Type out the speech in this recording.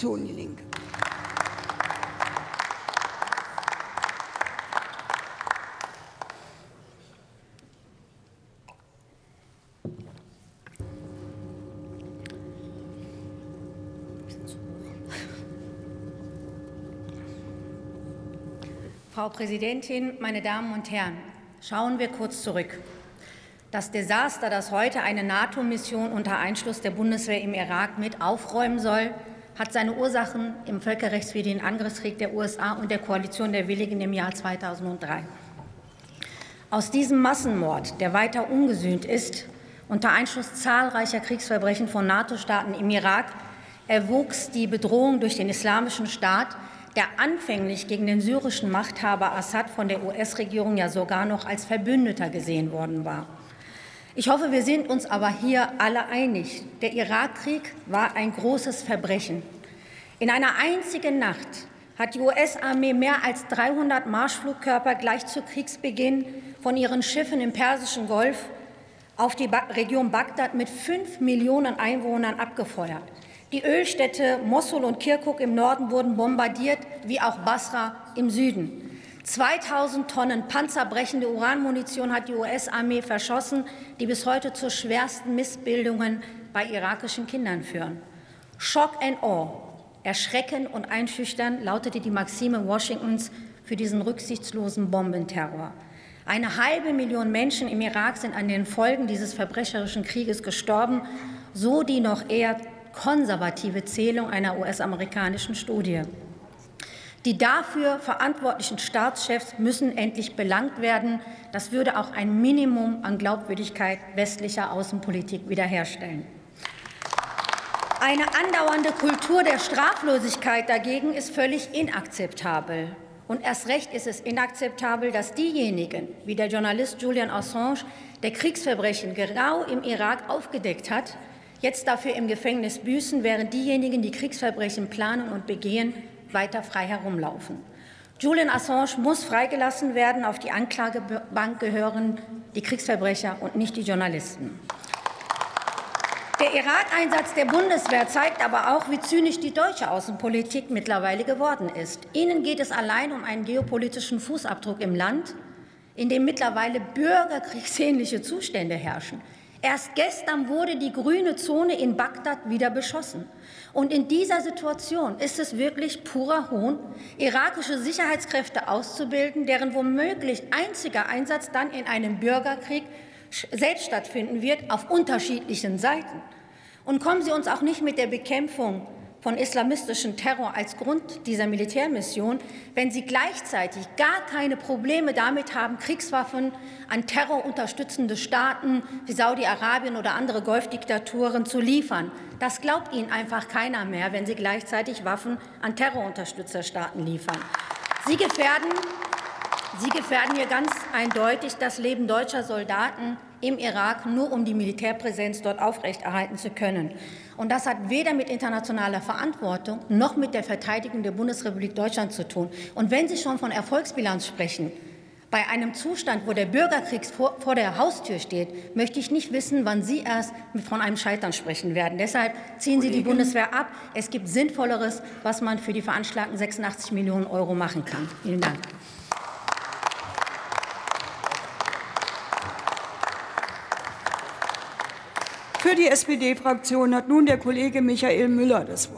Toni Linke. Frau Präsidentin, meine Damen und Herren! Schauen wir kurz zurück. Das Desaster, das heute eine NATO-Mission unter Einschluss der Bundeswehr im Irak mit aufräumen soll, hat seine Ursachen im völkerrechtswidrigen Angriffskrieg der USA und der Koalition der Willigen im Jahr 2003. Aus diesem Massenmord, der weiter ungesühnt ist, unter Einschluss zahlreicher Kriegsverbrechen von NATO-Staaten im Irak, erwuchs die Bedrohung durch den Islamischen Staat, der anfänglich gegen den syrischen Machthaber Assad von der US-Regierung ja sogar noch als Verbündeter gesehen worden war. Ich hoffe, wir sind uns aber hier alle einig. Der Irakkrieg war ein großes Verbrechen. In einer einzigen Nacht hat die US-Armee mehr als 300 Marschflugkörper gleich zu Kriegsbeginn von ihren Schiffen im Persischen Golf auf die Region Bagdad mit fünf Millionen Einwohnern abgefeuert. Die Ölstädte Mosul und Kirkuk im Norden wurden bombardiert, wie auch Basra im Süden. 2000 Tonnen panzerbrechende Uranmunition hat die US-Armee verschossen, die bis heute zu schwersten Missbildungen bei irakischen Kindern führen. Shock and awe, erschrecken und einschüchtern lautete die Maxime Washingtons für diesen rücksichtslosen Bombenterror. Eine halbe Million Menschen im Irak sind an den Folgen dieses verbrecherischen Krieges gestorben, so die noch eher konservative Zählung einer US-amerikanischen Studie. Die dafür verantwortlichen Staatschefs müssen endlich belangt werden. Das würde auch ein Minimum an Glaubwürdigkeit westlicher Außenpolitik wiederherstellen. Eine andauernde Kultur der Straflosigkeit dagegen ist völlig inakzeptabel. Und erst recht ist es inakzeptabel, dass diejenigen, wie der Journalist Julian Assange, der Kriegsverbrechen genau im Irak aufgedeckt hat, jetzt dafür im Gefängnis büßen, während diejenigen, die Kriegsverbrechen planen und begehen, weiter frei herumlaufen. Julian Assange muss freigelassen werden. Auf die Anklagebank gehören die Kriegsverbrecher und nicht die Journalisten. Der Irak-Einsatz der Bundeswehr zeigt aber auch, wie zynisch die deutsche Außenpolitik mittlerweile geworden ist. Ihnen geht es allein um einen geopolitischen Fußabdruck im Land, in dem mittlerweile bürgerkriegsähnliche Zustände herrschen. Erst gestern wurde die grüne Zone in Bagdad wieder beschossen. Und in dieser Situation ist es wirklich purer Hohn, irakische Sicherheitskräfte auszubilden, deren womöglich einziger Einsatz dann in einem Bürgerkrieg selbst stattfinden wird, auf unterschiedlichen Seiten. Und kommen Sie uns auch nicht mit der Bekämpfung von islamistischem Terror als Grund dieser Militärmission, wenn sie gleichzeitig gar keine Probleme damit haben, Kriegswaffen an terrorunterstützende Staaten wie Saudi-Arabien oder andere Golfdiktaturen zu liefern. Das glaubt ihnen einfach keiner mehr, wenn sie gleichzeitig Waffen an Terrorunterstützerstaaten liefern. Sie gefährden, sie gefährden hier ganz eindeutig das Leben deutscher Soldaten im Irak, nur um die Militärpräsenz dort aufrechterhalten zu können. Und das hat weder mit internationaler Verantwortung noch mit der Verteidigung der Bundesrepublik Deutschland zu tun. Und wenn Sie schon von Erfolgsbilanz sprechen, bei einem Zustand, wo der Bürgerkrieg vor, vor, der Haustür steht, möchte ich nicht wissen, wann Sie erst von einem Scheitern sprechen werden. Deshalb ziehen Sie die Bundeswehr ab. Es gibt Sinnvolleres, was man für die veranschlagten 86 Millionen Euro machen kann. Vielen Dank. Für die SPD-Fraktion hat nun der Kollege Michael Müller das Wort.